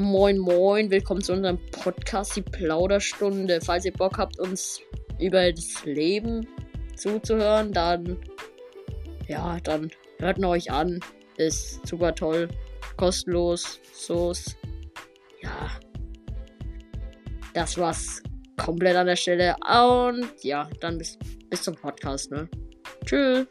Moin Moin, willkommen zu unserem Podcast, die Plauderstunde. Falls ihr Bock habt, uns über das Leben zuzuhören, dann ja, dann hört ihn euch an. Ist super toll, kostenlos, so ja. Das war's komplett an der Stelle und ja, dann bis, bis zum Podcast, ne? Tschüss.